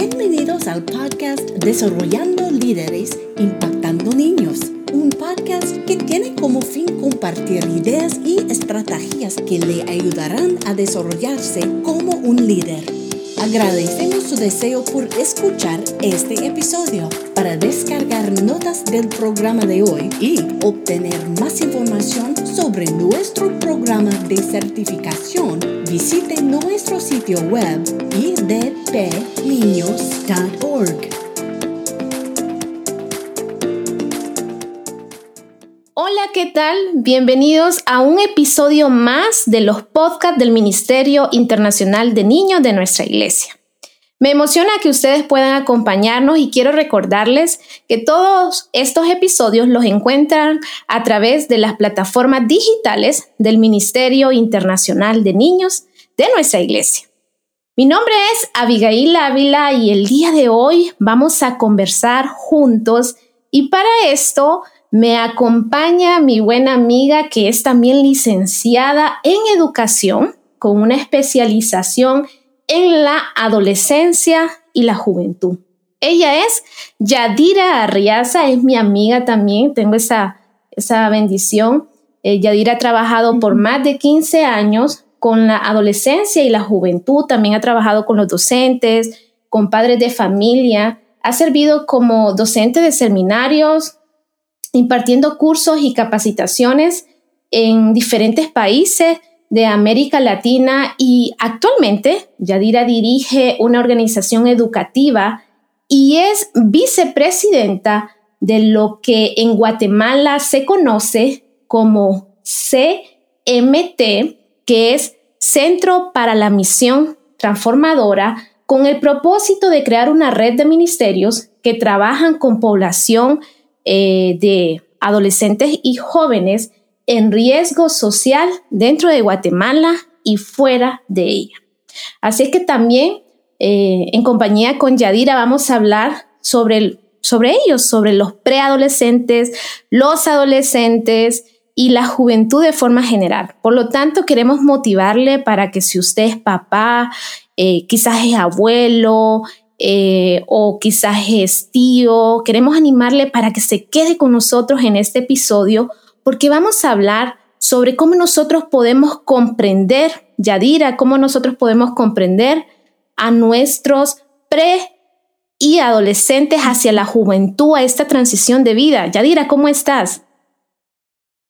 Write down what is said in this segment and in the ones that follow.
Bienvenidos al podcast Desarrollando Líderes, Impactando Niños, un podcast que tiene como fin compartir ideas y estrategias que le ayudarán a desarrollarse como un líder. Agradecemos su deseo por escuchar este episodio. Para descargar notas del programa de hoy y obtener más información sobre nuestro programa de certificación, visite nuestro sitio web idpniños.org. Hola, ¿qué tal? Bienvenidos a un episodio más de los podcasts del Ministerio Internacional de Niños de nuestra iglesia. Me emociona que ustedes puedan acompañarnos y quiero recordarles que todos estos episodios los encuentran a través de las plataformas digitales del Ministerio Internacional de Niños de nuestra iglesia. Mi nombre es Abigail Ávila y el día de hoy vamos a conversar juntos y para esto me acompaña mi buena amiga que es también licenciada en educación con una especialización la adolescencia y la juventud. Ella es Yadira Arriaza, es mi amiga también, tengo esa, esa bendición. Eh, Yadira ha trabajado por más de 15 años con la adolescencia y la juventud, también ha trabajado con los docentes, con padres de familia, ha servido como docente de seminarios, impartiendo cursos y capacitaciones en diferentes países de América Latina y actualmente Yadira dirige una organización educativa y es vicepresidenta de lo que en Guatemala se conoce como CMT, que es Centro para la Misión Transformadora, con el propósito de crear una red de ministerios que trabajan con población eh, de adolescentes y jóvenes en riesgo social dentro de Guatemala y fuera de ella. Así que también eh, en compañía con Yadira vamos a hablar sobre, sobre ellos, sobre los preadolescentes, los adolescentes y la juventud de forma general. Por lo tanto, queremos motivarle para que si usted es papá, eh, quizás es abuelo, eh, o quizás es tío, queremos animarle para que se quede con nosotros en este episodio porque vamos a hablar sobre cómo nosotros podemos comprender, Yadira, cómo nosotros podemos comprender a nuestros pre y adolescentes hacia la juventud, a esta transición de vida. Yadira, ¿cómo estás?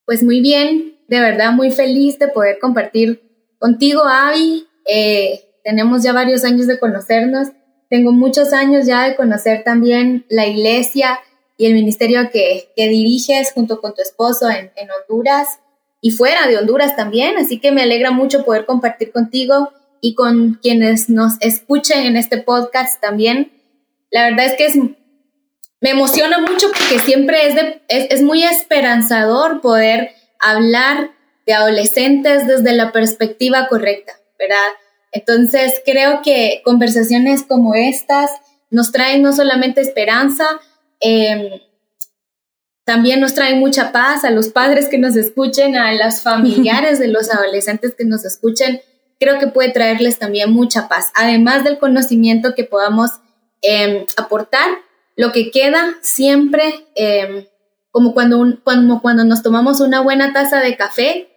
Pues muy bien, de verdad muy feliz de poder compartir contigo, Avi. Eh, tenemos ya varios años de conocernos tengo muchos años ya de conocer también la iglesia y el ministerio que, diriges junto con tu esposo en, Honduras y fuera de Honduras también. Así que me alegra mucho poder compartir contigo y con quienes nos escuchen en este podcast también. La verdad es que es, me emociona mucho porque siempre es, es, es muy esperanzador poder hablar de adolescentes desde la perspectiva correcta, ¿verdad? Entonces, creo que conversaciones como estas nos traen no solamente esperanza, em, también nos traen mucha paz a los padres que nos escuchen, a las familiares de los adolescentes que nos escuchen. Creo que puede traerles también mucha paz, además del conocimiento que podamos em, aportar. Lo que queda siempre, em, como cuando, cuando, cuando nos tomamos una buena taza de café,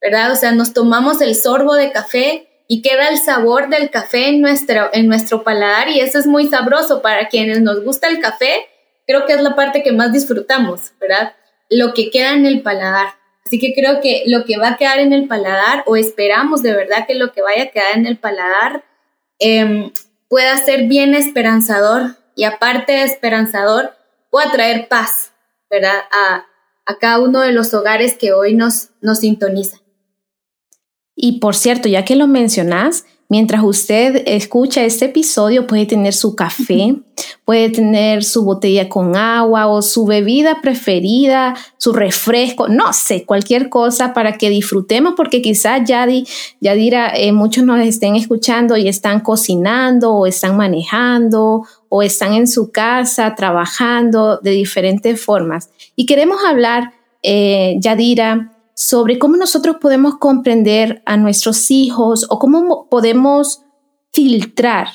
¿verdad? O sea, nos tomamos el sorbo de café y queda el sabor del café en nuestro, en nuestro paladar y eso es muy sabroso para quienes nos gusta el café. Creo que es la parte que más disfrutamos, ¿verdad? Lo que queda en el paladar. Así que creo que lo que va a quedar en el paladar, o esperamos de verdad que lo que vaya a quedar en el paladar em, pueda ser bien esperanzador y aparte de esperanzador, pueda traer paz, ¿verdad? A, cada uno de los hogares que hoy nos, nos sintonizan. Y por cierto, ya que lo mencionas, mientras usted escucha este episodio, puede tener su café, puede tener su botella con agua o su bebida preferida, su refresco, no sé, cualquier cosa para que disfrutemos, porque quizás ya, ya dirá, eh, muchos nos estén escuchando y están cocinando o están manejando o están en su casa trabajando de diferentes formas. Y queremos hablar, eh, Yadira, sobre cómo nosotros podemos comprender a nuestros hijos o cómo podemos filtrar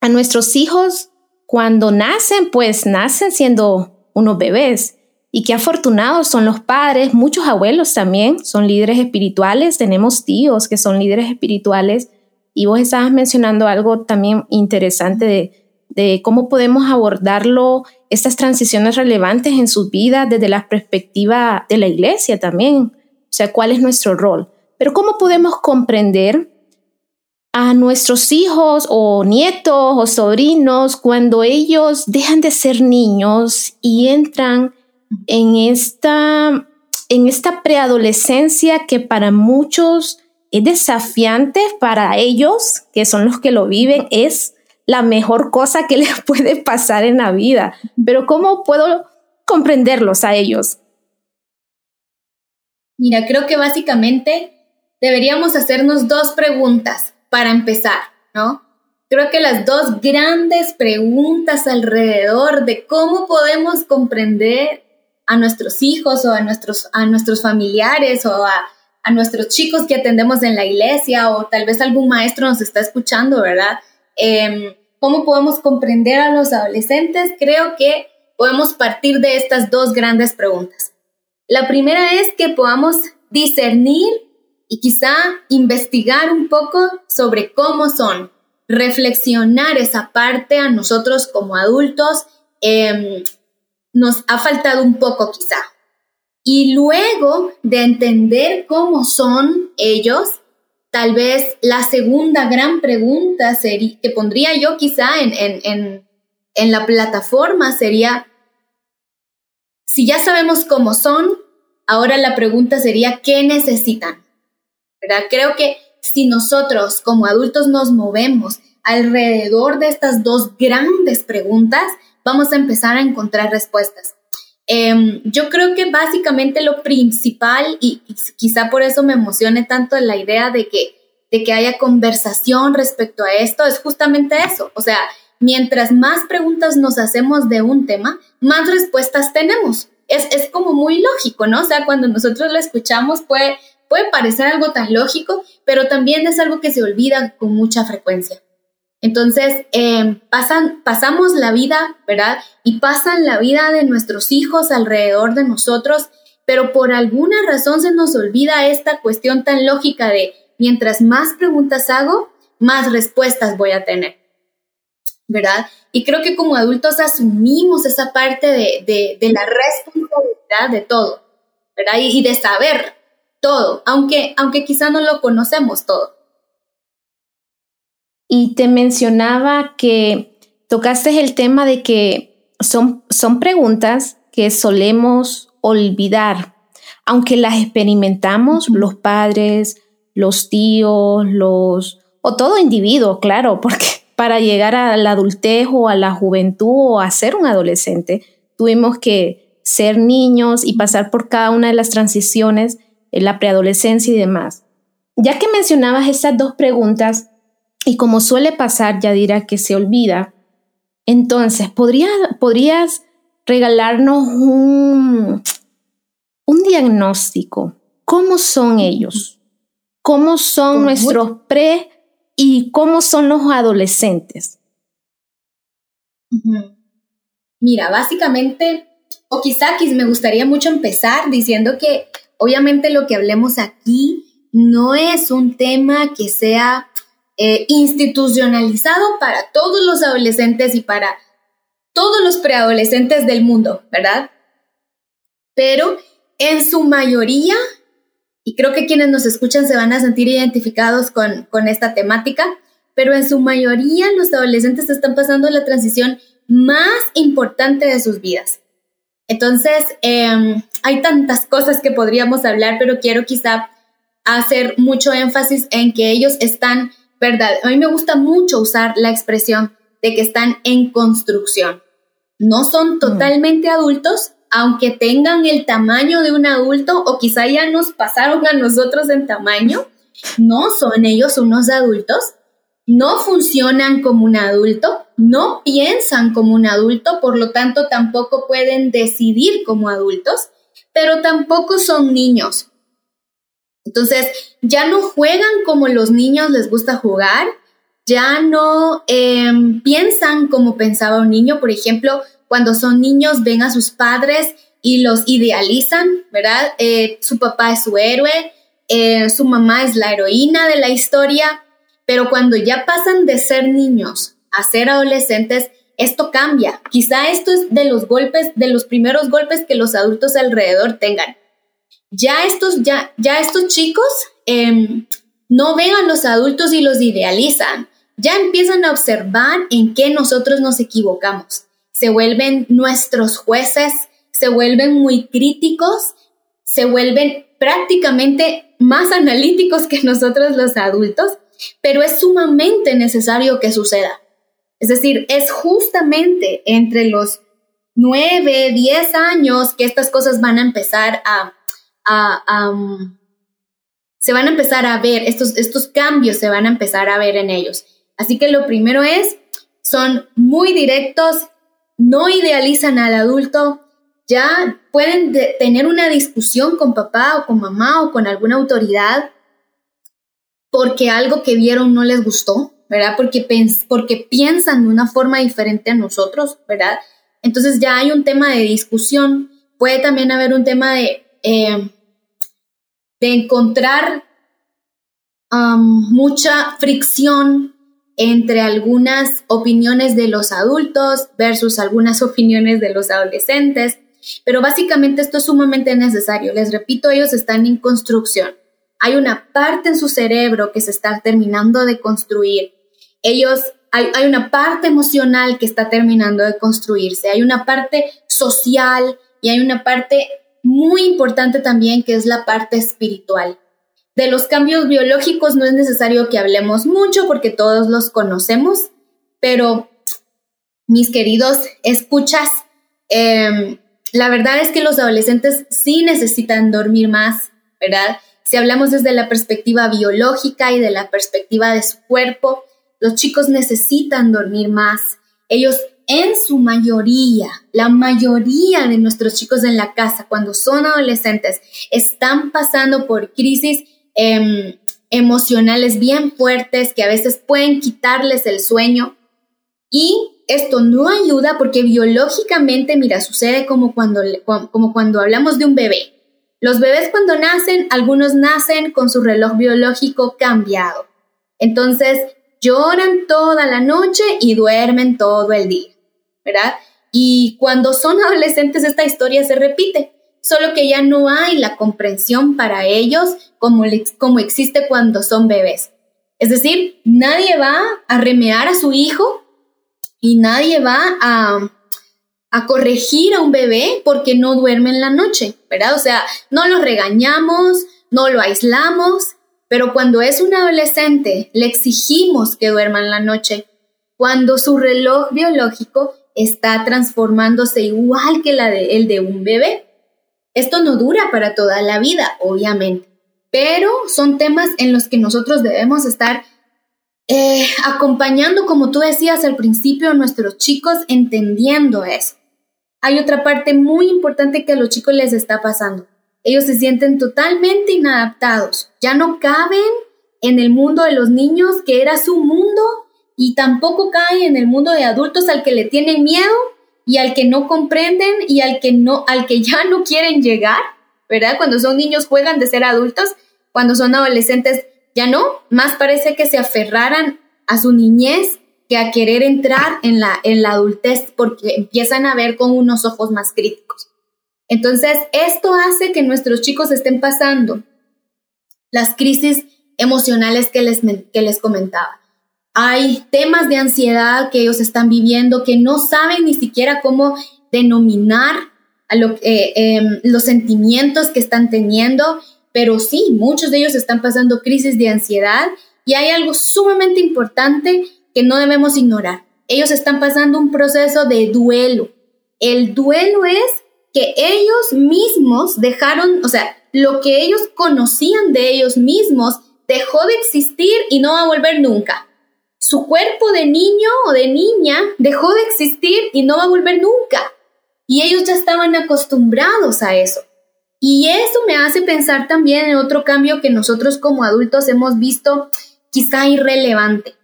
a nuestros hijos cuando nacen, pues nacen siendo unos bebés. Y qué afortunados son los padres, muchos abuelos también son líderes espirituales, tenemos tíos que son líderes espirituales. Y vos estabas mencionando algo también interesante de, de cómo podemos abordarlo, estas transiciones relevantes en sus vidas desde la perspectiva de la iglesia también. O sea, cuál es nuestro rol. Pero cómo podemos comprender a nuestros hijos o nietos o sobrinos cuando ellos dejan de ser niños y entran en esta, en esta preadolescencia que para muchos es desafiante, para ellos, que son los que lo viven, es la mejor cosa que les puede pasar en la vida. Pero ¿cómo puedo comprenderlos a ellos? Mira, creo que básicamente deberíamos hacernos dos preguntas para empezar, ¿no? Creo que las dos grandes preguntas alrededor de cómo podemos comprender a nuestros hijos o a nuestros, a nuestros familiares o a, a nuestros chicos que atendemos en la iglesia o tal vez algún maestro nos está escuchando, ¿verdad? Em, ¿Cómo podemos comprender a los adolescentes? Creo que podemos partir de estas dos grandes preguntas. La primera es que podamos discernir y quizá investigar un poco sobre cómo son, reflexionar esa parte a nosotros como adultos, em, nos ha faltado un poco quizá. Y luego de entender cómo son ellos, tal vez la segunda gran pregunta sería, que pondría yo quizá en, en, en la plataforma sería, si ya sabemos cómo son, ahora la pregunta sería, ¿qué necesitan? Creo que si nosotros como adultos nos movemos alrededor de estas dos grandes preguntas, vamos a empezar a encontrar respuestas. Em, yo creo que básicamente lo principal, y quizá por eso me emocione tanto la idea de que, de que haya conversación respecto a esto, es justamente eso. O sea, mientras más preguntas nos hacemos de un tema, más respuestas tenemos. Es, es como muy lógico, ¿no? O sea, cuando nosotros lo escuchamos puede Puede parecer algo tan lógico, pero también es algo que se olvida con mucha frecuencia. Entonces, em, pasan, pasamos la vida, ¿verdad? Y pasan la vida de nuestros hijos alrededor de nosotros, pero por alguna razón se nos olvida esta cuestión tan lógica de mientras más preguntas hago, más respuestas voy a tener, ¿verdad? Y creo que como adultos asumimos esa parte de, de, la responsabilidad de todo, ¿verdad? y de saber, todo, aunque, aunque quizá no lo conocemos todo. Y te mencionaba que tocaste el tema de que son, son preguntas que solemos olvidar, aunque las experimentamos los padres, los tíos, los o todo individuo, claro, porque para llegar a la adultez o a la juventud o a ser un adolescente, tuvimos que ser niños y pasar por cada una de las transiciones la preadolescencia y demás. Ya que mencionabas estas dos preguntas, y como suele pasar, ya dirá que se olvida, entonces, ¿podrías regalarnos un, un diagnóstico? ¿Cómo son ellos? ¿Cómo son nuestros pre y cómo son los adolescentes? Mira, básicamente, o quizá me gustaría mucho empezar diciendo que Obviamente lo que hablemos aquí no es un tema que sea eh, institucionalizado para todos los adolescentes y para todos los preadolescentes del mundo, ¿verdad? Pero en su mayoría, y creo que quienes nos escuchan se van a sentir identificados con, con esta temática, pero en su mayoría los adolescentes están pasando la transición más importante de sus vidas. Entonces, em, hay tantas cosas que podríamos hablar, pero quiero quizá hacer mucho énfasis en que ellos están, ¿verdad? A mí me gusta mucho usar la expresión de que están en construcción. No son mm. totalmente adultos, aunque tengan el tamaño de un adulto o quizá ya nos pasaron a nosotros en tamaño, no son ellos unos adultos, no funcionan como un adulto, no piensan como un adulto, por lo tanto tampoco pueden decidir como adultos, pero tampoco son niños. Entonces, ya no juegan como los niños les gusta jugar, ya no em, piensan como pensaba un niño, por ejemplo, cuando son niños ven a sus padres y los idealizan, ¿verdad? Eh, su papá es su héroe, eh, su mamá es la heroína de la historia, pero cuando ya pasan de ser niños a ser adolescentes, esto cambia. Quizá esto es de los golpes, de los primeros golpes que los adultos alrededor tengan. Ya estos, ya, ya estos chicos em, no ven a los adultos y los idealizan. Ya empiezan a observar en qué nosotros nos equivocamos. Se vuelven nuestros jueces, se vuelven muy críticos, se vuelven prácticamente más analíticos que nosotros los adultos, pero es sumamente necesario que suceda. Es decir, es justamente entre los 9, 10 años que estas cosas van a empezar a, um, se van a empezar a ver, estos, estos cambios se van a empezar a ver en ellos. Así que lo primero es, son muy directos, no idealizan al adulto, ya pueden tener una discusión con papá o con mamá o con alguna autoridad porque algo que vieron no les gustó, ¿verdad? Porque, porque piensan de una forma diferente a nosotros, ¿verdad? Entonces ya hay un tema de discusión, puede también haber un tema de, eh, de encontrar mucha fricción entre algunas opiniones de los adultos versus algunas opiniones de los adolescentes. Pero básicamente esto es sumamente necesario. Les repito, ellos están en construcción. Hay una parte en su cerebro que se está terminando de construir. Ellos, hay, hay una parte emocional que está terminando de construirse. Hay una parte social y hay una parte muy importante también que es la parte espiritual. De los cambios biológicos no es necesario que hablemos mucho porque todos los conocemos, pero mis queridos escuchas, em, la verdad es que los adolescentes sí necesitan dormir más, ¿verdad? Si hablamos desde la perspectiva biológica y de la perspectiva de su cuerpo, los chicos necesitan dormir más. Ellos en su mayoría, la mayoría de nuestros chicos en la casa, cuando son adolescentes, están pasando por crisis Em, emocionales bien fuertes que a veces pueden quitarles el sueño. Y esto no ayuda porque biológicamente, mira, sucede como cuando, como cuando hablamos de un bebé. Los bebés cuando nacen, algunos nacen con su reloj biológico cambiado. Entonces, lloran toda la noche y duermen todo el día, ¿verdad? Y cuando son adolescentes, esta historia se repite solo que ya no hay la comprensión para ellos como, como existe cuando son bebés. Es decir, nadie va a remear a su hijo y nadie va a, a corregir a un bebé porque no duerme en la noche, ¿verdad? O sea, no lo regañamos, no lo aislamos, pero cuando es un adolescente le exigimos que duerma en la noche, cuando su reloj biológico está transformándose igual que la de, el de un bebé. Esto no dura para toda la vida, obviamente, pero son temas en los que nosotros debemos estar eh, acompañando, como tú decías al principio, a nuestros chicos entendiendo eso. Hay otra parte muy importante que a los chicos les está pasando. Ellos se sienten totalmente inadaptados, ya no caben en el mundo de los niños, que era su mundo, y tampoco caen en el mundo de adultos al que le tienen miedo y al que no comprenden y al que no, al que ya no quieren llegar, ¿verdad? Cuando son niños juegan de ser adultos, cuando son adolescentes ya no, más parece que se aferraran a su niñez que a querer entrar en la, en la adultez porque empiezan a ver con unos ojos más críticos. Entonces, esto hace que nuestros chicos estén pasando las crisis emocionales que les, que les comentaba. Hay temas de ansiedad que ellos están viviendo que no saben ni siquiera cómo denominar a eh, em, los sentimientos que están teniendo, pero sí, muchos de ellos están pasando crisis de ansiedad y hay algo sumamente importante que no debemos ignorar. Ellos están pasando un proceso de duelo. El duelo es que ellos mismos dejaron, o sea, lo que ellos conocían de ellos mismos dejó de existir y no va a volver nunca. Su cuerpo de niño o de niña dejó de existir y no va a volver nunca. Y ellos ya estaban acostumbrados a eso. Y eso me hace pensar también en otro cambio que nosotros como adultos hemos visto quizá irrelevante.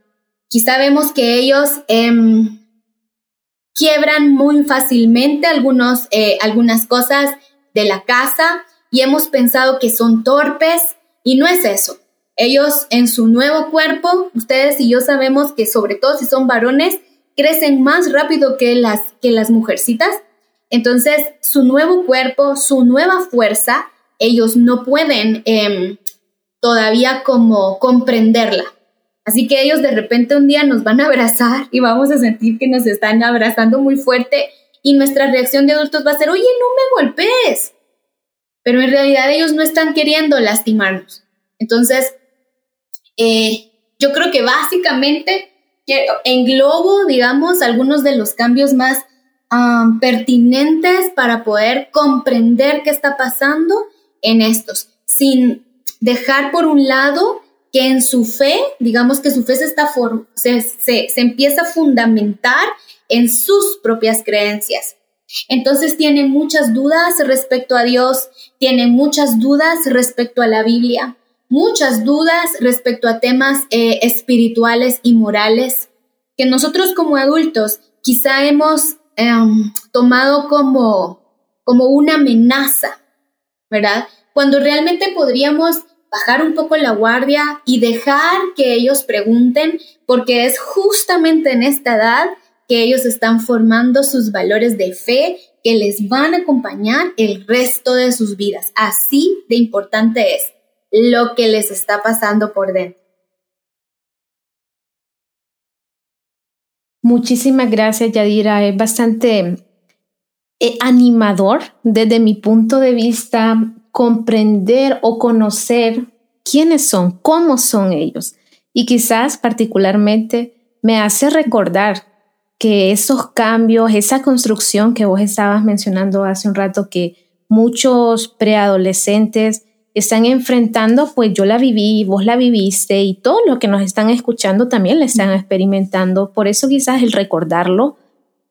quizá vemos que ellos em, quiebran muy fácilmente algunos, eh, algunas cosas de la casa y hemos pensado que son torpes y no es eso. Ellos en su nuevo cuerpo, ustedes y yo sabemos que sobre todo si son varones, crecen más rápido que las, que las mujercitas. Entonces, su nuevo cuerpo, su nueva fuerza, ellos no pueden em, todavía como comprenderla. Así que ellos de repente un día nos van a abrazar y vamos a sentir que nos están abrazando muy fuerte y nuestra reacción de adultos va a ser, oye, no me golpees. Pero en realidad ellos no están queriendo lastimarnos. Entonces, eh, yo creo que básicamente englobo, digamos, algunos de los cambios más pertinentes para poder comprender qué está pasando en estos, sin dejar por un lado que en su fe, digamos que su fe se, está se, empieza a fundamentar en sus propias creencias. Entonces tiene muchas dudas respecto a Dios, tiene muchas dudas respecto a la Biblia, muchas dudas respecto a temas eh, espirituales y morales que nosotros como adultos quizá hemos em, tomado como, como una amenaza, ¿verdad? Cuando realmente podríamos bajar un poco la guardia y dejar que ellos pregunten, porque es justamente en esta edad que ellos están formando sus valores de fe que les van a acompañar el resto de sus vidas. Así de importante es lo que les está pasando por dentro. Muchísimas gracias, Yadira. Es bastante eh, animador desde mi punto de vista comprender o conocer quiénes son, cómo son ellos. Y quizás particularmente me hace recordar que esos cambios, esa construcción que vos estabas mencionando hace un rato, que muchos preadolescentes están enfrentando, pues yo la viví, vos la viviste y todos los que nos están escuchando también la están experimentando. Por eso quizás el recordarlo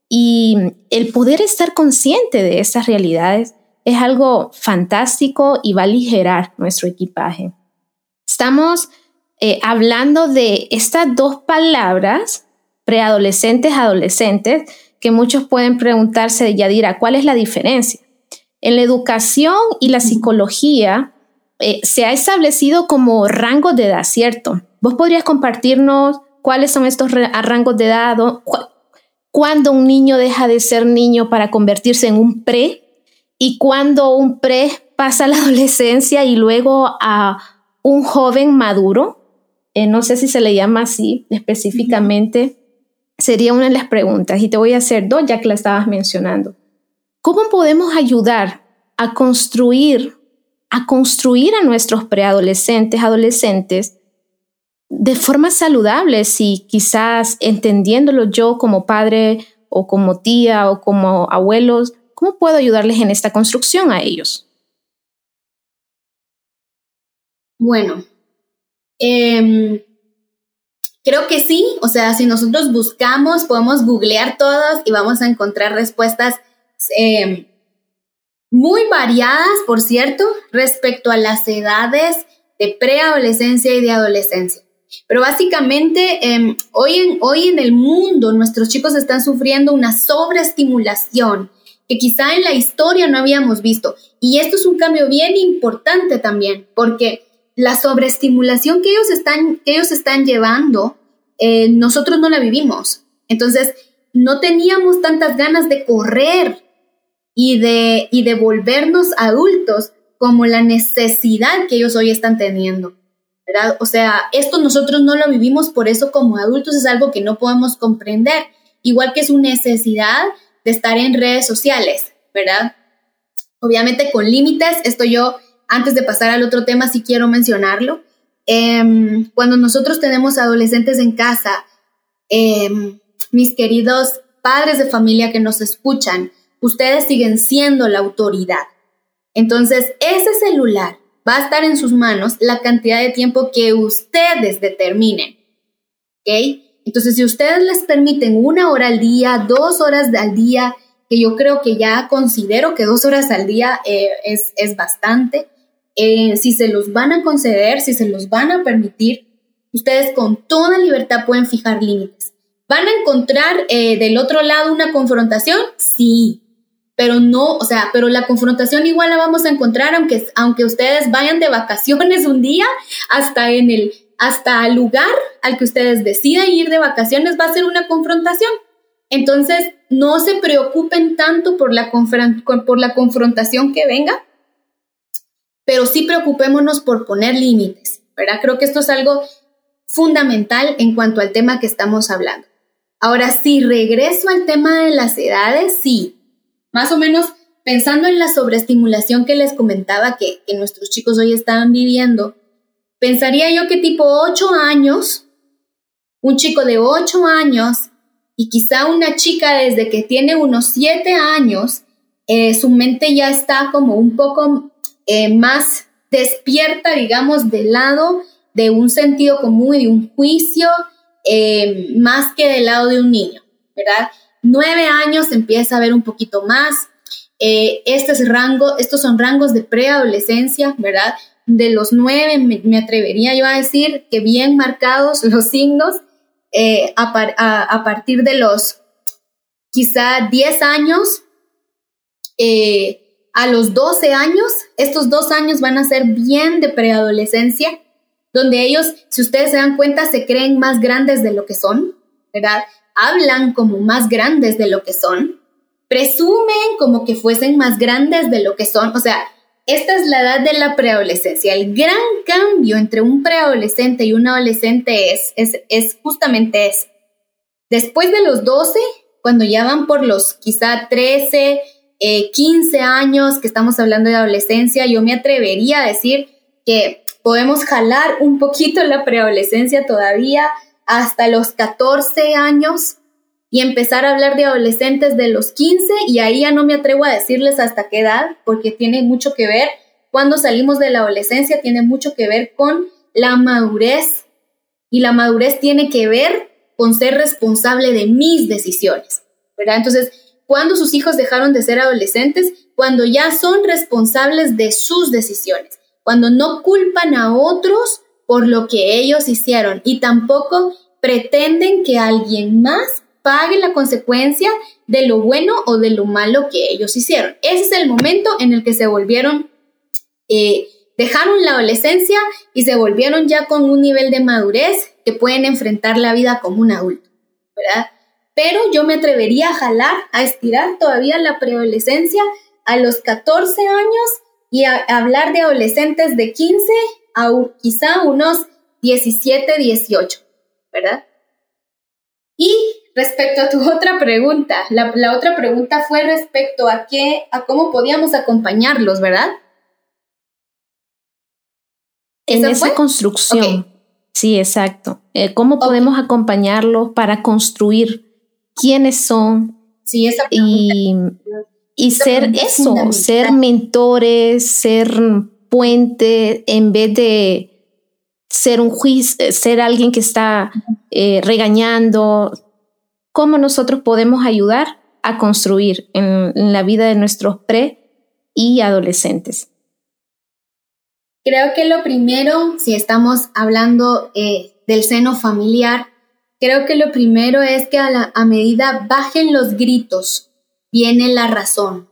y el poder estar consciente de esas realidades es algo fantástico y va a aligerar nuestro equipaje. Estamos eh, hablando de estas dos palabras, preadolescentes, adolescentes, que muchos pueden preguntarse, Yadira, ¿cuál es la diferencia? En la educación y la psicología, eh, se ha establecido como rango de edad, ¿cierto? ¿Vos podrías compartirnos cuáles son estos rangos de edad? ¿Cuándo un niño deja de ser niño para convertirse en un pre? ¿Y cuándo un pre pasa a la adolescencia y luego a un joven maduro? Eh, no sé si se le llama así específicamente. Sería una de las preguntas y te voy a hacer dos ya que la estabas mencionando. ¿Cómo podemos ayudar a construir a construir a nuestros preadolescentes, adolescentes, de forma saludable, si quizás entendiéndolo yo como padre o como tía o como abuelos, ¿cómo puedo ayudarles en esta construcción a ellos? Bueno, em, creo que sí, o sea, si nosotros buscamos, podemos googlear todos y vamos a encontrar respuestas em, muy variadas, por cierto, respecto a las edades de preadolescencia y de adolescencia. Pero básicamente, em, hoy, en, hoy en el mundo nuestros chicos están sufriendo una sobreestimulación que quizá en la historia no habíamos visto. Y esto es un cambio bien importante también, porque la sobreestimulación que ellos están, que ellos están llevando, eh, nosotros no la vivimos. Entonces, no teníamos tantas ganas de correr y de, y de volvernos adultos como la necesidad que ellos hoy están teniendo. ¿verdad? O sea, esto nosotros no lo vivimos, por eso como adultos es algo que no podemos comprender, igual que su necesidad de estar en redes sociales, ¿verdad? Obviamente con límites, esto yo, antes de pasar al otro tema, sí quiero mencionarlo. Em, cuando nosotros tenemos adolescentes en casa, em, mis queridos padres de familia que nos escuchan, ustedes siguen siendo la autoridad. Entonces, ese celular va a estar en sus manos la cantidad de tiempo que ustedes determinen. ¿Ok? Entonces, si ustedes les permiten una hora al día, dos horas al día, que yo creo que ya considero que dos horas al día eh, es, bastante, eh, si se los van a conceder, si se los van a permitir, ustedes con toda libertad pueden fijar límites. ¿Van a encontrar eh, del otro lado una confrontación? Sí, pero no, o sea, pero la confrontación igual la vamos a encontrar aunque, aunque ustedes vayan de vacaciones un día hasta en el, hasta el lugar al que ustedes decidan ir de vacaciones va a ser una confrontación. Entonces, no se preocupen tanto por la, por la confrontación que venga, pero sí preocupémonos por poner límites, ¿verdad? Creo que esto es algo fundamental en cuanto al tema que estamos hablando. Ahora, si regreso al tema de las edades, sí, más o menos pensando en la sobreestimulación que les comentaba que, nuestros chicos hoy estaban viviendo, pensaría yo que tipo 8 años, un chico de 8 años y quizá una chica desde que tiene unos 7 años, eh, su mente ya está como un poco eh, más despierta, digamos, del lado de un sentido común y de un juicio, eh, más que del lado de un niño, ¿verdad? Nueve años empieza a ver un poquito más. Eh, este es rango, estos son rangos de preadolescencia, ¿verdad? De los nueve me, atrevería yo a decir que bien marcados los signos eh, a, partir de los quizá 10 años, eh, a los 12 años, estos dos años van a ser bien de preadolescencia, donde ellos, si ustedes se dan cuenta, se creen más grandes de lo que son, ¿verdad? Hablan como más grandes de lo que son, presumen como que fuesen más grandes de lo que son, o sea, esta es la edad de la preadolescencia. El gran cambio entre un preadolescente y un adolescente es, es, justamente eso. Después de los 12, cuando ya van por los quizá 13, 15 eh, años que estamos hablando de adolescencia, yo me atrevería a decir que podemos jalar un poquito la preadolescencia todavía hasta los 14 años y empezar a hablar de adolescentes de los 15 y ahí ya no me atrevo a decirles hasta qué edad porque tiene mucho que ver, cuando salimos de la adolescencia tiene mucho que ver con la madurez y la madurez tiene que ver con ser responsable de mis decisiones, ¿verdad? Entonces, cuando sus hijos dejaron de ser adolescentes, cuando ya son responsables de sus decisiones, cuando no culpan a otros por lo que ellos hicieron y tampoco pretenden que alguien más pague la consecuencia de lo bueno o de lo malo que ellos hicieron. Ese es el momento en el que se volvieron, eh, dejaron la adolescencia y se volvieron ya con un nivel de madurez que pueden enfrentar la vida como un adulto, ¿verdad? Pero yo me atrevería a jalar, a estirar todavía la preadolescencia a los 14 años y a hablar de adolescentes de 15 a quizá unos 17, 18, ¿verdad? Y respecto a tu otra pregunta, la, otra pregunta fue respecto a qué, a cómo podíamos acompañarlos, ¿verdad? En esa construcción. Sí, exacto. Eh, ¿Cómo podemos acompañarlos para construir quiénes son? Sí, esa y, y ser eso, ser mentores, ser puente en vez de ser un juicio, ser alguien que está eh, regañando, cómo nosotros podemos ayudar a construir en, la vida de nuestros pre y adolescentes. Creo que lo primero, si estamos hablando eh, del seno familiar, creo que lo primero es que a, a medida bajen los gritos, viene la razón.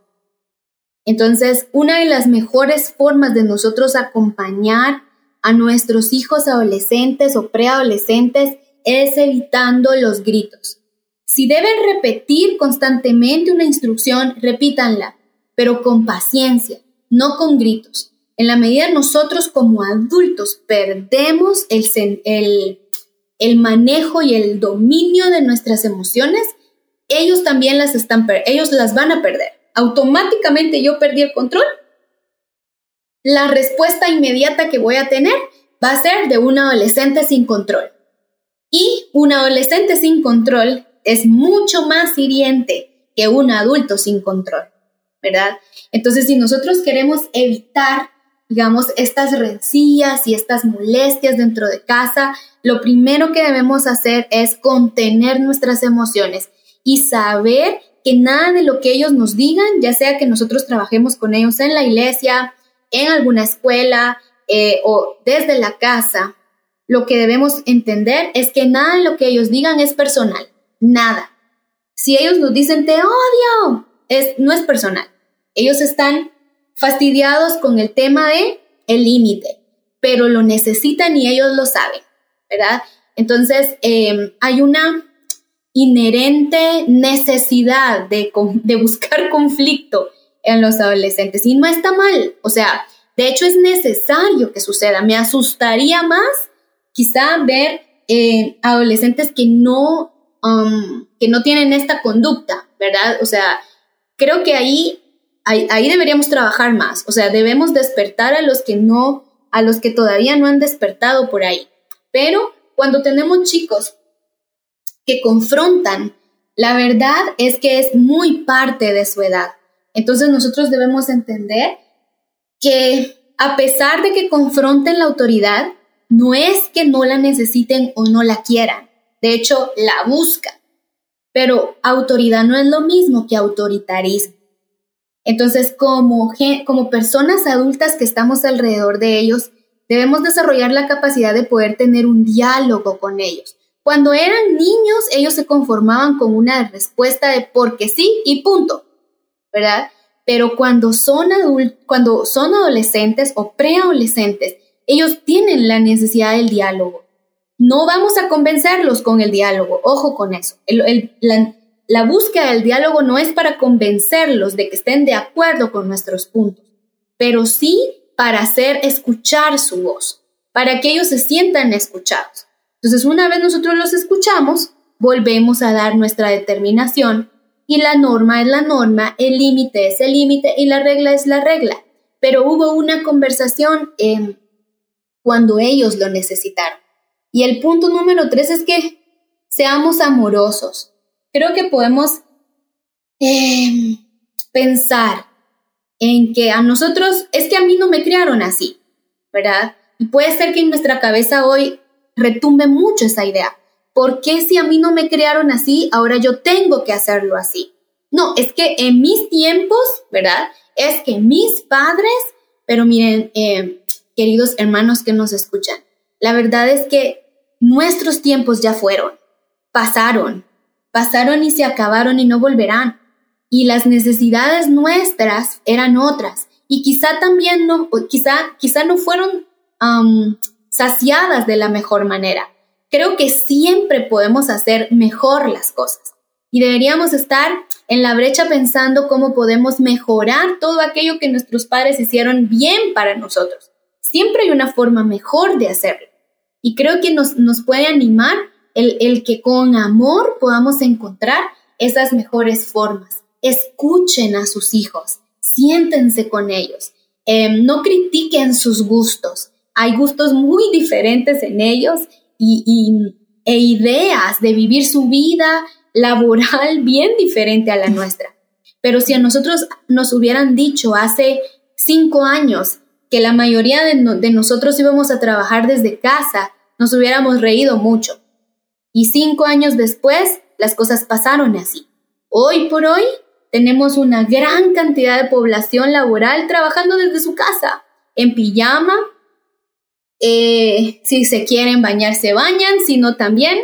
Entonces, una de las mejores formas de nosotros acompañar a nuestros hijos adolescentes o preadolescentes es evitando los gritos. Si deben repetir constantemente una instrucción, repítanla, pero con paciencia, no con gritos. En la medida nosotros como adultos perdemos el, el, el manejo y el dominio de nuestras emociones, ellos también las están ellos las van a perder automáticamente yo perdí el control, la respuesta inmediata que voy a tener va a ser de un adolescente sin control. Y un adolescente sin control es mucho más hiriente que un adulto sin control, ¿verdad? Entonces, si nosotros queremos evitar, digamos, estas rencillas y estas molestias dentro de casa, lo primero que debemos hacer es contener nuestras emociones y saber que nada de lo que ellos nos digan, ya sea que nosotros trabajemos con ellos en la iglesia, en alguna escuela eh, o desde la casa, lo que debemos entender es que nada de lo que ellos digan es personal, nada. Si ellos nos dicen te odio, es, no es personal. Ellos están fastidiados con el tema de el límite, pero lo necesitan y ellos lo saben, ¿verdad? Entonces, em, hay una inherente necesidad de, de buscar conflicto en los adolescentes y no está mal, o sea, de hecho es necesario que suceda. Me asustaría más quizá ver eh, adolescentes que no, um, que no tienen esta conducta, ¿verdad? O sea, creo que ahí, ahí, ahí deberíamos trabajar más, o sea, debemos despertar a los que no, a los que todavía no han despertado por ahí. Pero cuando tenemos chicos que confrontan, la verdad es que es muy parte de su edad. Entonces nosotros debemos entender que a pesar de que confronten la autoridad, no es que no la necesiten o no la quieran. De hecho, la buscan. Pero autoridad no es lo mismo que autoritarismo. Entonces, como, como personas adultas que estamos alrededor de ellos, debemos desarrollar la capacidad de poder tener un diálogo con ellos. Cuando eran niños, ellos se conformaban con una respuesta de porque sí y punto, ¿verdad? Pero cuando son, cuando son adolescentes o preadolescentes, ellos tienen la necesidad del diálogo. No vamos a convencerlos con el diálogo, ojo con eso. la, la búsqueda del diálogo no es para convencerlos de que estén de acuerdo con nuestros puntos, pero sí para hacer escuchar su voz, para que ellos se sientan escuchados. Entonces, una vez nosotros los escuchamos, volvemos a dar nuestra determinación y la norma es la norma, el límite es el límite y la regla es la regla. Pero hubo una conversación eh, cuando ellos lo necesitaron. Y el punto número tres es que seamos amorosos. Creo que podemos em, pensar en que a nosotros, es que a mí no me criaron así, ¿verdad? Y puede ser que en nuestra cabeza hoy retumbe mucho esa idea. ¿Por qué si a mí no me criaron así, ahora yo tengo que hacerlo así? No, es que en mis tiempos, ¿verdad? Es que mis padres, pero miren, eh, queridos hermanos que nos escuchan, la verdad es que nuestros tiempos ya fueron, pasaron, pasaron y se acabaron y no volverán. Y las necesidades nuestras eran otras. Y quizá también no, quizá, quizá no fueron saciadas de la mejor manera. Creo que siempre podemos hacer mejor las cosas. Y deberíamos estar en la brecha pensando cómo podemos mejorar todo aquello que nuestros padres hicieron bien para nosotros siempre hay una forma mejor de hacerlo. Y creo que nos, nos puede animar el, el, que con amor podamos encontrar esas mejores formas. Escuchen a sus hijos, siéntense con ellos, em, no critiquen sus gustos. Hay gustos muy diferentes en ellos y, e ideas de vivir su vida laboral bien diferente a la nuestra. Pero si a nosotros nos hubieran dicho hace cinco años, que la mayoría de, nosotros íbamos a trabajar desde casa, nos hubiéramos reído mucho. Y cinco años después, las cosas pasaron así. Hoy por hoy, tenemos una gran cantidad de población laboral trabajando desde su casa, en pijama. Eh, si se quieren bañar, se bañan, si no también.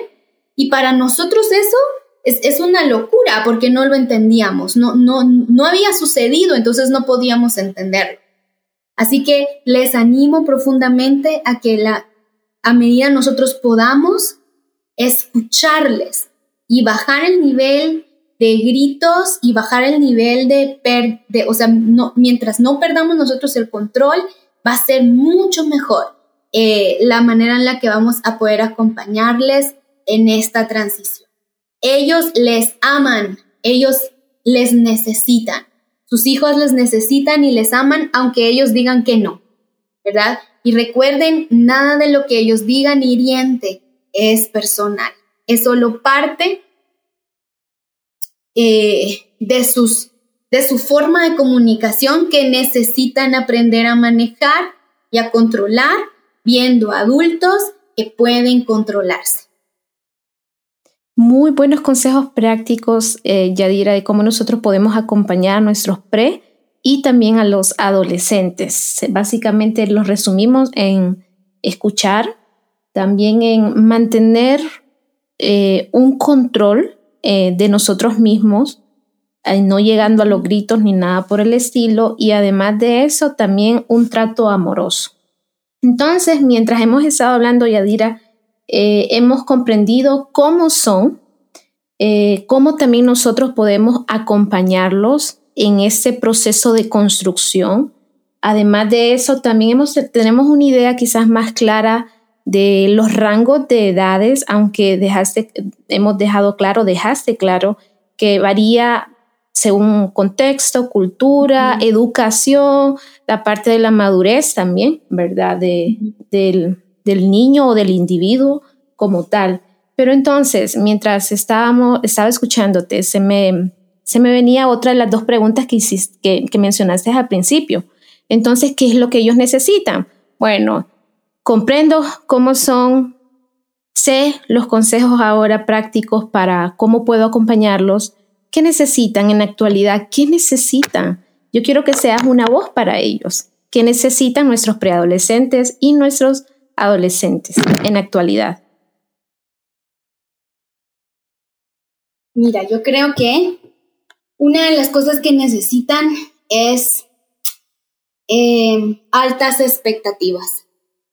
Y para nosotros eso es, una locura porque no lo entendíamos, no, no, no había sucedido, entonces no podíamos entenderlo. Así que les animo profundamente a que la, a medida nosotros podamos escucharles y bajar el nivel de gritos y bajar el nivel de, per, de o sea, no, mientras no perdamos nosotros el control, va a ser mucho mejor eh, la manera en la que vamos a poder acompañarles en esta transición. Ellos les aman, ellos les necesitan. Sus hijos les necesitan y les aman aunque ellos digan que no, ¿verdad? Y recuerden, nada de lo que ellos digan hiriente es personal, es solo parte eh, de, sus, de su forma de comunicación que necesitan aprender a manejar y a controlar viendo adultos que pueden controlarse muy buenos consejos prácticos, eh, Yadira, de cómo nosotros podemos acompañar a nuestros pre y también a los adolescentes. Básicamente los resumimos en escuchar, también en mantener eh, un control eh, de nosotros mismos, eh, no llegando a los gritos ni nada por el estilo, y además de eso, también un trato amoroso. Entonces, mientras hemos estado hablando, Yadira, hemos comprendido cómo son, cómo también nosotros podemos acompañarlos en ese proceso de construcción. Además de eso, también hemos, tenemos una idea quizás más clara de los rangos de edades, aunque dejaste, hemos dejado claro, dejaste claro que varía según contexto, cultura, educación, la parte de la madurez también, ¿verdad? De, del, del, niño o del individuo como tal. Pero entonces, mientras estábamos, estaba escuchándote, se me, se me venía otra de las dos preguntas que, hiciste, que mencionaste al principio. Entonces, ¿qué es lo que ellos necesitan? Bueno, comprendo cómo son, sé los consejos ahora prácticos para cómo puedo acompañarlos, qué necesitan en la actualidad, qué necesitan. Yo quiero que seas una voz para ellos, qué necesitan nuestros preadolescentes y nuestros adolescentes en la actualidad. Mira, yo creo que una de las cosas que necesitan es eh, altas expectativas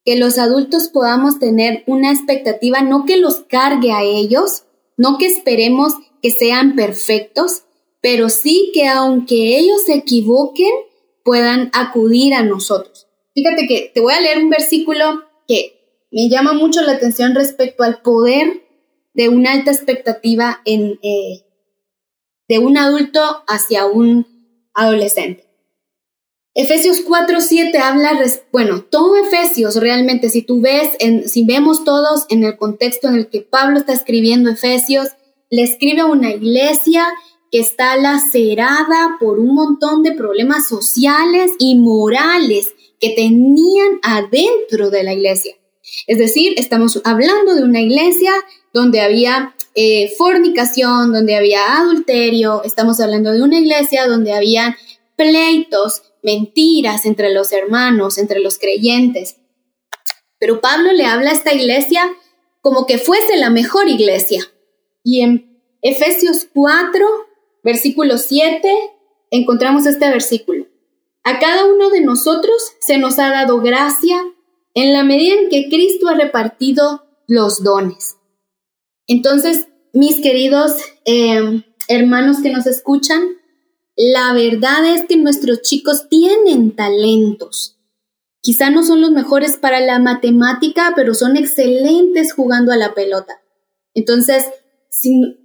que los adultos podamos tener una expectativa, no que los cargue a ellos, no que esperemos que sean perfectos, pero sí que aunque ellos se equivoquen, puedan acudir a nosotros. Fíjate que te voy a leer un versículo que me llama mucho la atención respecto al poder de una alta expectativa en, eh, de un adulto hacia un adolescente. Efesios 4, 7 habla, bueno, todo Efesios realmente, si tú ves, en, si vemos todos en el contexto en el que Pablo está escribiendo Efesios, le escribe a una iglesia que está lacerada por un montón de problemas sociales y morales que tenían adentro de la iglesia. Es decir, estamos hablando de una iglesia donde había eh, fornicación, donde había adulterio, estamos hablando de una iglesia donde había pleitos, mentiras entre los hermanos, entre los creyentes. Pero Pablo le habla a esta iglesia como que fuese la mejor iglesia. Y en Efesios 4, versículo 7, encontramos este versículo. A cada uno de nosotros se nos ha dado gracia en la medida en que Cristo ha repartido los dones. Entonces, mis queridos eh, hermanos que nos escuchan, la verdad es que nuestros chicos tienen talentos. Quizá no son los mejores para la matemática, pero son excelentes jugando a la pelota. Entonces,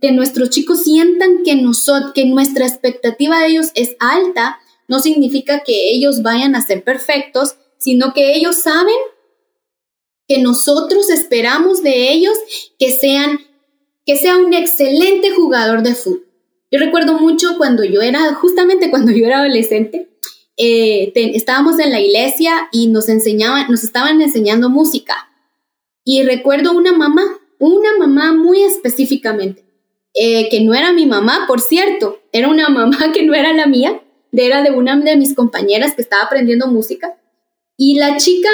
que nuestros chicos sientan que, nosotros, que nuestra expectativa de ellos es alta, no significa que ellos vayan a ser perfectos, sino que ellos saben que nosotros esperamos de ellos que sean que sea un excelente jugador de fútbol. Yo recuerdo mucho cuando yo era, justamente cuando yo era adolescente, eh, estábamos en la iglesia y nos enseñaban, nos estaban enseñando música. Y recuerdo una mamá, una mamá muy específicamente, eh, que no era mi mamá, por cierto, era una mamá que no era la mía, era de una de mis compañeras que estaba aprendiendo música. Y la chica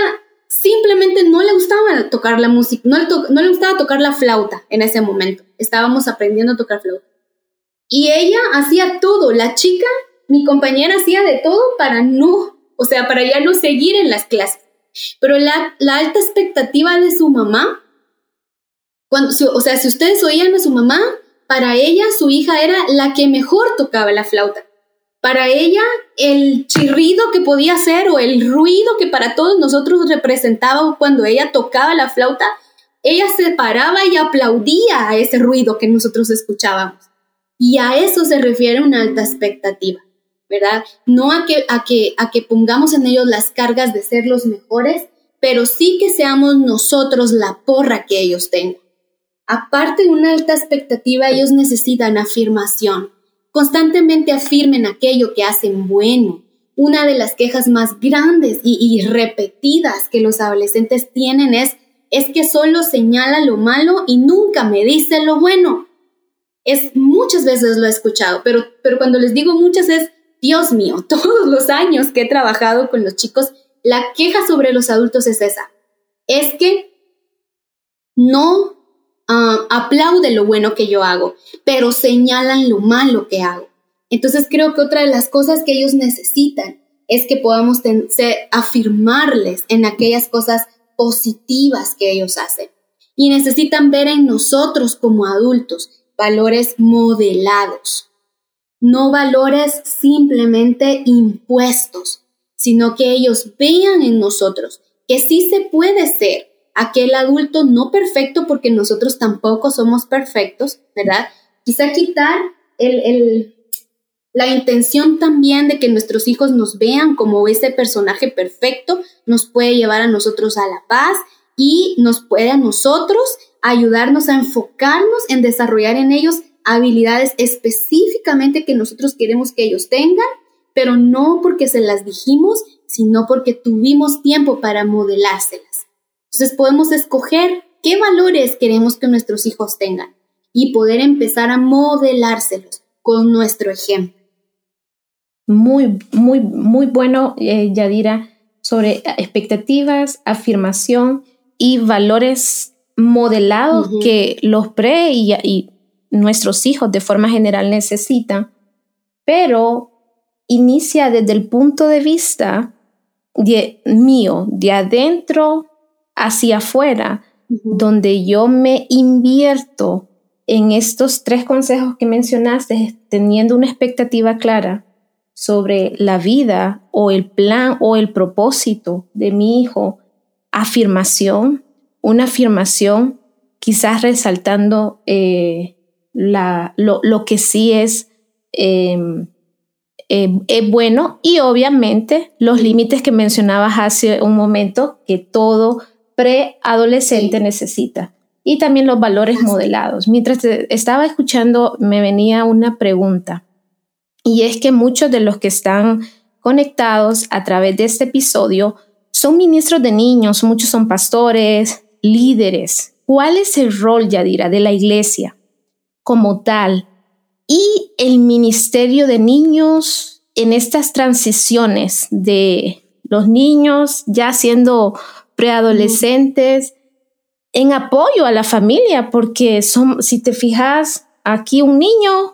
simplemente no le gustaba tocar la música, no no le gustaba tocar la flauta en ese momento. Estábamos aprendiendo a tocar flauta. Y ella hacía todo, la chica, mi compañera hacía de todo para no, o sea, para ya no seguir en las clases. Pero la, alta expectativa de su mamá, cuando, o sea, si ustedes oían a su mamá, para ella su hija era la que mejor tocaba la flauta. Para ella el chirrido que podía hacer o el ruido que para todos nosotros representaba cuando ella tocaba la flauta, ella se paraba y aplaudía a ese ruido que nosotros escuchábamos. Y a eso se refiere una alta expectativa, ¿verdad? No a que, a que, a que pongamos en ellos las cargas de ser los mejores, pero sí que seamos nosotros la porra que ellos tengan. Aparte de una alta expectativa, ellos necesitan afirmación. Constantemente afirmen aquello que hacen bueno. Una de las quejas más grandes y, y repetidas que los adolescentes tienen es, es que solo señala lo malo y nunca me dice lo bueno es muchas veces lo he escuchado, pero, pero cuando les digo muchas es, Dios mío, todos los años que he trabajado con los chicos, la queja sobre los adultos es esa. Es que no ah, aplauden lo bueno que yo hago, pero señalan lo malo que hago. Entonces creo que otra de las cosas que ellos necesitan es que podamos afirmarles en aquellas cosas positivas que ellos hacen. Y necesitan ver en nosotros como adultos valores modelados, no valores simplemente impuestos, sino que ellos vean en nosotros que sí se puede ser aquel adulto no perfecto porque nosotros tampoco somos perfectos, ¿verdad? Quizá quitar el, la intención también de que nuestros hijos nos vean como ese personaje perfecto nos puede llevar a nosotros a la paz y nos puede a nosotros ayudarnos a enfocarnos en desarrollar en ellos habilidades específicamente que nosotros queremos que ellos tengan, pero no porque se las dijimos, sino porque tuvimos tiempo para modelárselas. Entonces podemos escoger qué valores queremos que nuestros hijos tengan y poder empezar a modelárselos con nuestro ejemplo. Muy, muy, muy bueno, eh, Yadira, sobre expectativas, afirmación y valores modelados que los pre y, nuestros hijos de forma general necesitan, pero inicia desde el punto de vista de, mío, de adentro hacia afuera, donde yo me invierto en estos tres consejos que mencionaste, teniendo una expectativa clara sobre la vida o el plan o el propósito de mi hijo, afirmación, una afirmación quizás resaltando eh, la, lo, que sí es em, em, bueno y obviamente los límites que mencionabas hace un momento que todo preadolescente necesita y también los valores modelados. Mientras estaba escuchando me venía una pregunta y es que muchos de los que están conectados a través de este episodio son ministros de niños, muchos son pastores, líderes. ¿Cuál es el rol, Yadira, de la iglesia como tal y el ministerio de niños en estas transiciones de los niños ya siendo preadolescentes en apoyo a la familia? Porque son, si te fijas, aquí un niño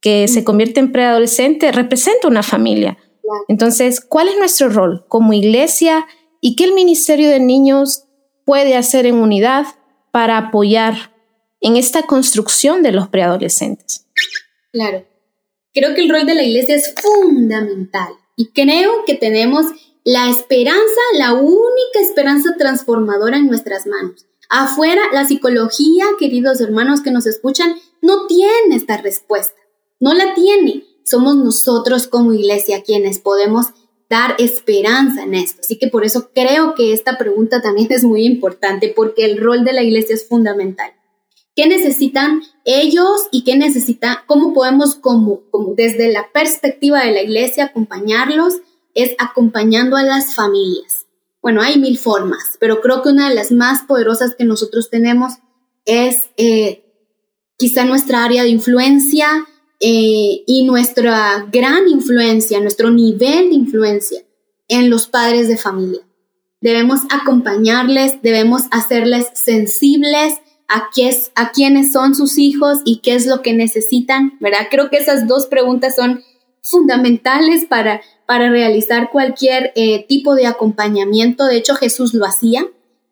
que se convierte en preadolescente representa una familia. Entonces, ¿cuál es nuestro rol como iglesia y qué el Ministerio de Niños puede hacer en unidad para apoyar en esta construcción de los preadolescentes? Claro, creo que el rol de la iglesia es fundamental y creo que tenemos la esperanza, la única esperanza transformadora en nuestras manos. Afuera, la psicología, queridos hermanos que nos escuchan, no tiene esta respuesta no la tiene. Somos nosotros como iglesia quienes podemos dar esperanza en esto. Así que por eso creo que esta pregunta también es muy importante porque el rol de la iglesia es fundamental. ¿Qué necesitan ellos y qué necesita, cómo podemos como desde la perspectiva de la iglesia acompañarlos? Es acompañando a las familias. Bueno, hay mil formas, pero creo que una de las más poderosas que nosotros tenemos es eh, quizá nuestra área de influencia, eh, y nuestra gran influencia, nuestro nivel de influencia en los padres de familia. Debemos acompañarles, debemos hacerles sensibles a, es, a quiénes son sus hijos y qué es lo que necesitan, ¿verdad? Creo que esas dos preguntas son fundamentales para, para realizar cualquier eh, tipo de acompañamiento. De hecho, Jesús lo hacía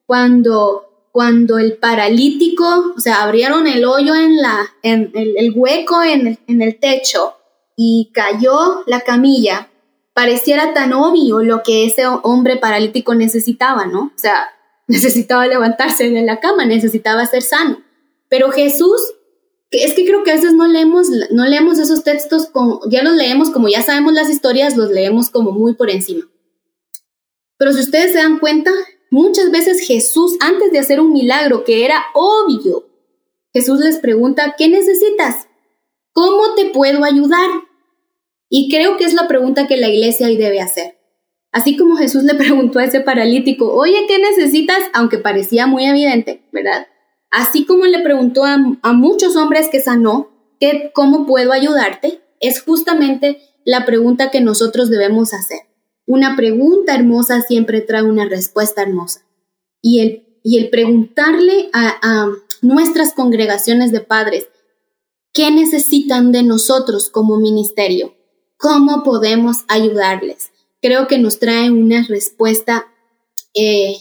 cuando cuando el paralítico, o sea, abrieron el hoyo en la, en el, hueco en el, techo y cayó la camilla, pareciera tan obvio lo que ese hombre paralítico necesitaba, ¿no? O sea, necesitaba levantarse de la cama, necesitaba ser sano. Pero Jesús, es que creo que a veces no leemos, no leemos esos textos, ya los leemos como ya sabemos las historias, los leemos como muy por encima. Pero si ustedes se dan cuenta, Muchas veces Jesús, antes de hacer un milagro que era obvio, Jesús les pregunta, ¿qué necesitas? ¿Cómo te puedo ayudar? Y creo que es la pregunta que la iglesia hoy debe hacer. Así como Jesús le preguntó a ese paralítico, oye, ¿qué necesitas? Aunque parecía muy evidente, ¿verdad? Así como le preguntó a, muchos hombres que sanó, ¿qué, ¿cómo puedo ayudarte? Es justamente la pregunta que nosotros debemos hacer. Una pregunta hermosa siempre trae una respuesta hermosa. Y el y el preguntarle a, nuestras congregaciones de padres qué necesitan de nosotros como ministerio, cómo podemos ayudarles. Creo que nos trae una respuesta eh,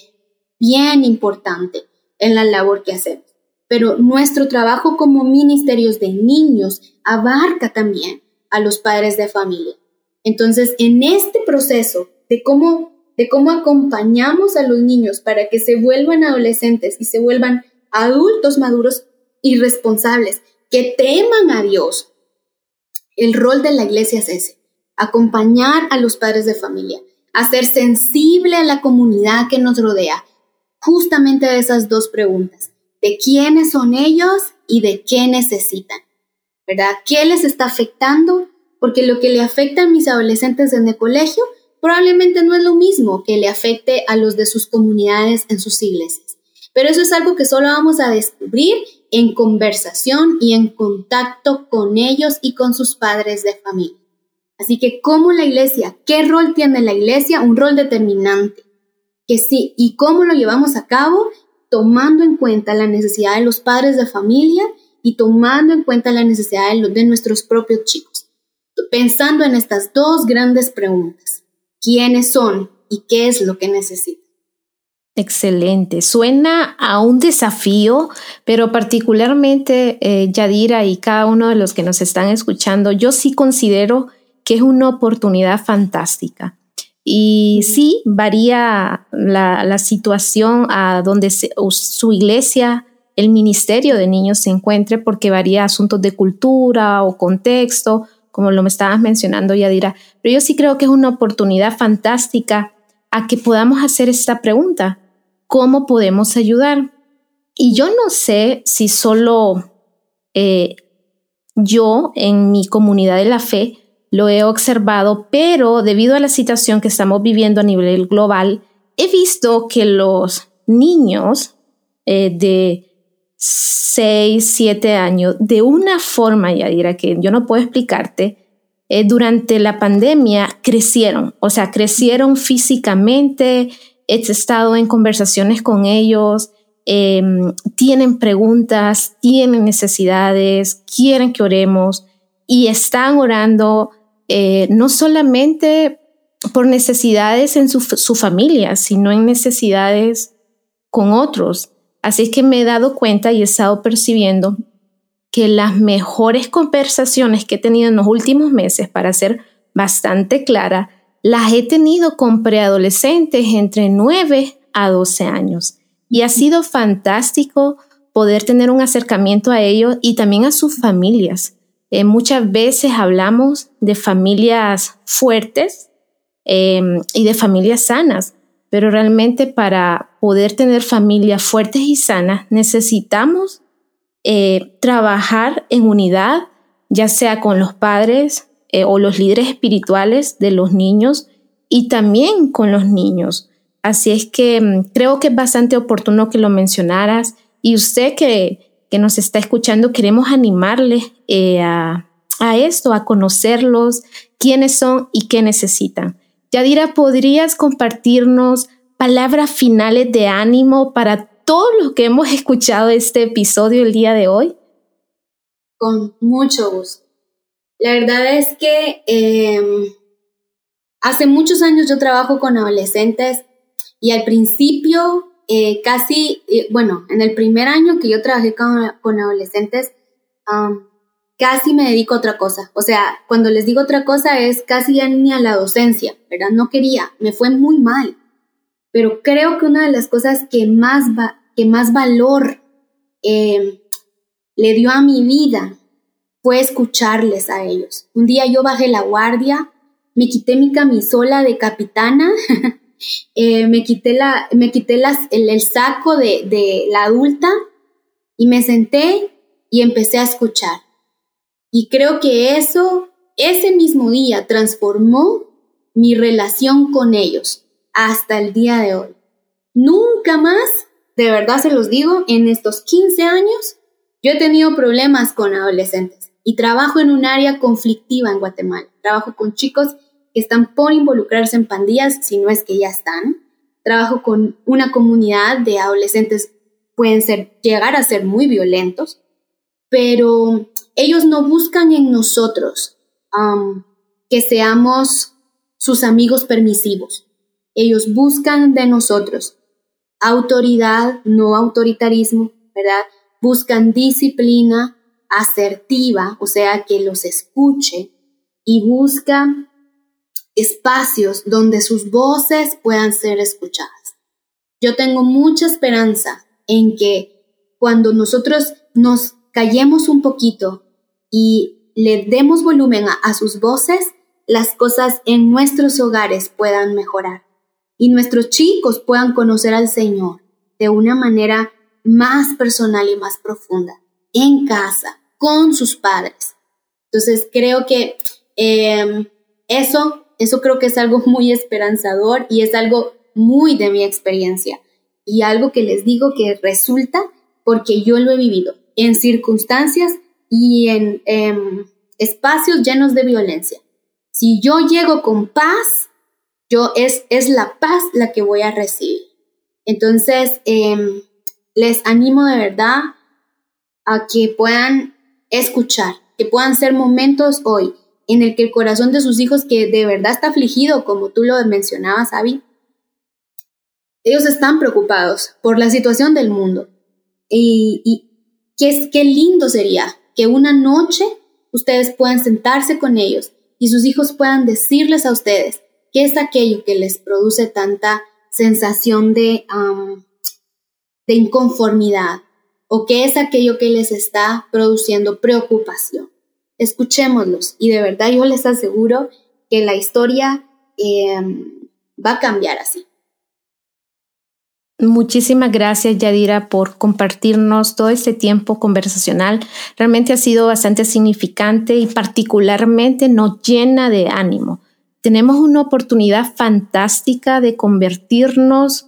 bien importante en la labor que hacemos. Pero nuestro trabajo como ministerios de niños abarca también a los padres de familia. Entonces, en este proceso de cómo, de cómo acompañamos a los niños para que se vuelvan adolescentes y se vuelvan adultos maduros y responsables, que teman a Dios, el rol de la iglesia es ese, acompañar a los padres de familia, hacer sensible a la comunidad que nos rodea, justamente de esas dos preguntas, de quiénes son ellos y de qué necesitan, ¿verdad? ¿Qué les está afectando porque lo que le afecta a mis adolescentes en el colegio probablemente no es lo mismo que le afecte a los de sus comunidades en sus iglesias. Pero eso es algo que solo vamos a descubrir en conversación y en contacto con ellos y con sus padres de familia. Así que, ¿cómo la iglesia? ¿Qué rol tiene la iglesia? Un rol determinante. Que sí, ¿y cómo lo llevamos a cabo? Tomando en cuenta la necesidad de los padres de familia y tomando en cuenta la necesidad de, de nuestros propios chicos pensando en estas dos grandes preguntas. ¿Quiénes son y qué es lo que necesitan? Excelente. Suena a un desafío, pero particularmente eh, Yadira y cada uno de los que nos están escuchando, yo sí considero que es una oportunidad fantástica. Y sí, varía la, situación a donde su iglesia, el ministerio de niños se encuentre, porque varía asuntos de cultura o contexto como lo me estabas mencionando, Yadira, pero yo sí creo que es una oportunidad fantástica a que podamos hacer esta pregunta, ¿cómo podemos ayudar? Y yo no sé si solo eh, yo en mi comunidad de la fe lo he observado, pero debido a la situación que estamos viviendo a nivel global, he visto que los niños eh, de 6, 7 años, de una forma, ya dirá que yo no puedo explicarte, eh, durante la pandemia crecieron, o sea, crecieron físicamente, he estado en conversaciones con ellos, em, tienen preguntas, tienen necesidades, quieren que oremos y están orando eh, no solamente por necesidades en su, su familia, sino en necesidades con otros. Así es que me he dado cuenta y he estado percibiendo que las mejores conversaciones que he tenido en los últimos meses, para ser bastante clara, las he tenido con preadolescentes entre 9 a 12 años. Y ha sido fantástico poder tener un acercamiento a ellos y también a sus familias. Eh, muchas veces hablamos de familias fuertes em, y de familias sanas, pero realmente para poder tener familias fuertes y sanas necesitamos eh, trabajar en unidad, ya sea con los padres eh, o los líderes espirituales de los niños y también con los niños. Así es que mm, creo que es bastante oportuno que lo mencionaras y usted que, que nos está escuchando, queremos animarle eh, a, a esto, a conocerlos, quiénes son y qué necesitan. Yadira, ¿podrías compartirnos palabras finales de ánimo para todos los que hemos escuchado este episodio el día de hoy? Con mucho gusto. La verdad es que em, hace muchos años yo trabajo con adolescentes y al principio, eh, casi, eh, bueno, en el primer año que yo trabajé con, adolescentes, casi me dedico a otra cosa. O sea, cuando les digo otra cosa es casi ya ni a la docencia, ¿verdad? No quería, me fue muy mal. Pero creo que una de las cosas que más, que más valor em, le dio a mi vida fue escucharles a ellos. Un día yo bajé la guardia, me quité mi camisola de capitana, eh, me quité, la, me quité las, el, saco de, de la adulta y me senté y empecé a escuchar. Y creo que eso, ese mismo día, transformó mi relación con ellos hasta el día de hoy. Nunca más, de verdad se los digo, en estos 15 años, yo he tenido problemas con adolescentes y trabajo en un área conflictiva en Guatemala. Trabajo con chicos que están por involucrarse en pandillas, si no es que ya están. trabajo con una comunidad de adolescentes, pueden ser, llegar a ser muy violentos, pero ellos no buscan en nosotros um, que seamos sus amigos permisivos. Ellos buscan de nosotros autoridad, no autoritarismo, ¿verdad? Buscan disciplina asertiva, o sea, que los escuche y buscan espacios donde sus voces puedan ser escuchadas. Yo tengo mucha esperanza en que cuando nosotros nos callemos un poquito y le demos volumen a, sus voces, las cosas en nuestros hogares puedan mejorar y nuestros chicos puedan conocer al Señor de una manera más personal y más profunda, en casa, con sus padres. Entonces creo que em, eso, eso creo que es algo muy esperanzador y es algo muy de mi experiencia y algo que les digo que resulta porque yo lo he vivido en circunstancias y en em, espacios llenos de violencia. Si yo llego con paz, yo es, es la paz la que voy a recibir. Entonces, em, les animo de verdad a que puedan escuchar, que puedan ser momentos hoy en el que el corazón de sus hijos, que de verdad está afligido, como tú lo mencionabas, Abby, ellos están preocupados por la situación del mundo. Y, y qué, qué lindo sería que una noche ustedes puedan sentarse con ellos y sus hijos puedan decirles a ustedes qué es aquello que les produce tanta sensación de, de inconformidad o qué es aquello que les está produciendo preocupación. Escuchémoslos y de verdad yo les aseguro que la historia em, va a cambiar así. Muchísimas gracias, Yadira, por compartirnos todo este tiempo conversacional. Realmente ha sido bastante significante y particularmente nos llena de ánimo. Tenemos una oportunidad fantástica de convertirnos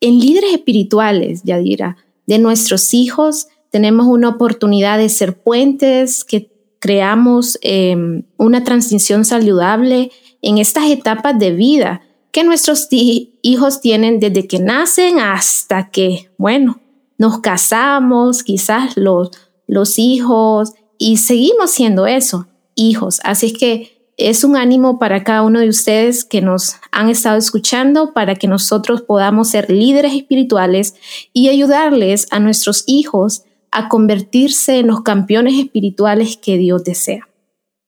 en líderes espirituales, Yadira, de nuestros hijos. Tenemos una oportunidad de ser puentes, que creamos em, una transición saludable en estas etapas de vida que nuestros hijos tienen desde que nacen hasta que, bueno, nos casamos, quizás los, los hijos, y seguimos siendo eso, hijos. Así es que es un ánimo para cada uno de ustedes que nos han estado escuchando para que nosotros podamos ser líderes espirituales y ayudarles a nuestros hijos a convertirse en los campeones espirituales que Dios desea.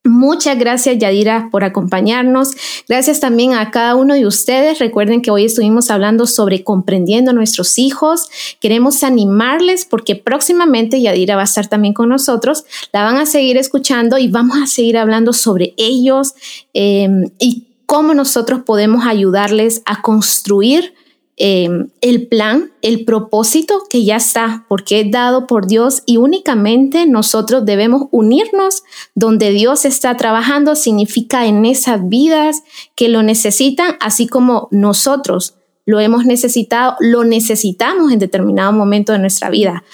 Muchas gracias Yadira por acompañarnos. Gracias también a cada uno de ustedes. Recuerden que hoy estuvimos hablando sobre comprendiendo a nuestros hijos. Queremos animarles porque próximamente Yadira va a estar también con nosotros. La van a seguir escuchando y vamos a seguir hablando sobre ellos eh, y cómo nosotros podemos ayudarles a construir Em, el plan, el propósito que ya está, porque es dado por Dios y únicamente nosotros debemos unirnos donde Dios está trabajando, significa en esas vidas que lo necesitan, así como nosotros lo hemos necesitado, lo necesitamos en determinado momento de nuestra vida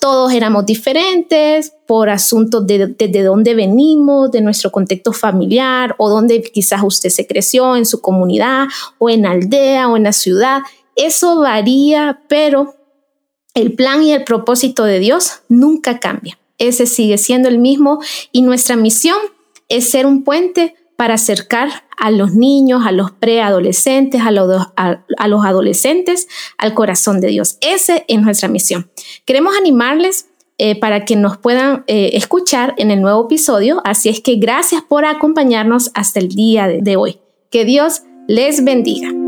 todos éramos diferentes por asuntos de, de, dónde venimos, de nuestro contexto familiar o donde quizás usted se creció en su comunidad o en aldea o en la ciudad. Eso varía, pero el plan y el propósito de Dios nunca cambia. Ese sigue siendo el mismo y nuestra misión es ser un puente para acercar a los niños, a los preadolescentes, a los, a, los adolescentes al corazón de Dios. Esa es nuestra misión. Queremos animarles eh, para que nos puedan eh, escuchar en el nuevo episodio. Así es que gracias por acompañarnos hasta el día de hoy. Que Dios les bendiga.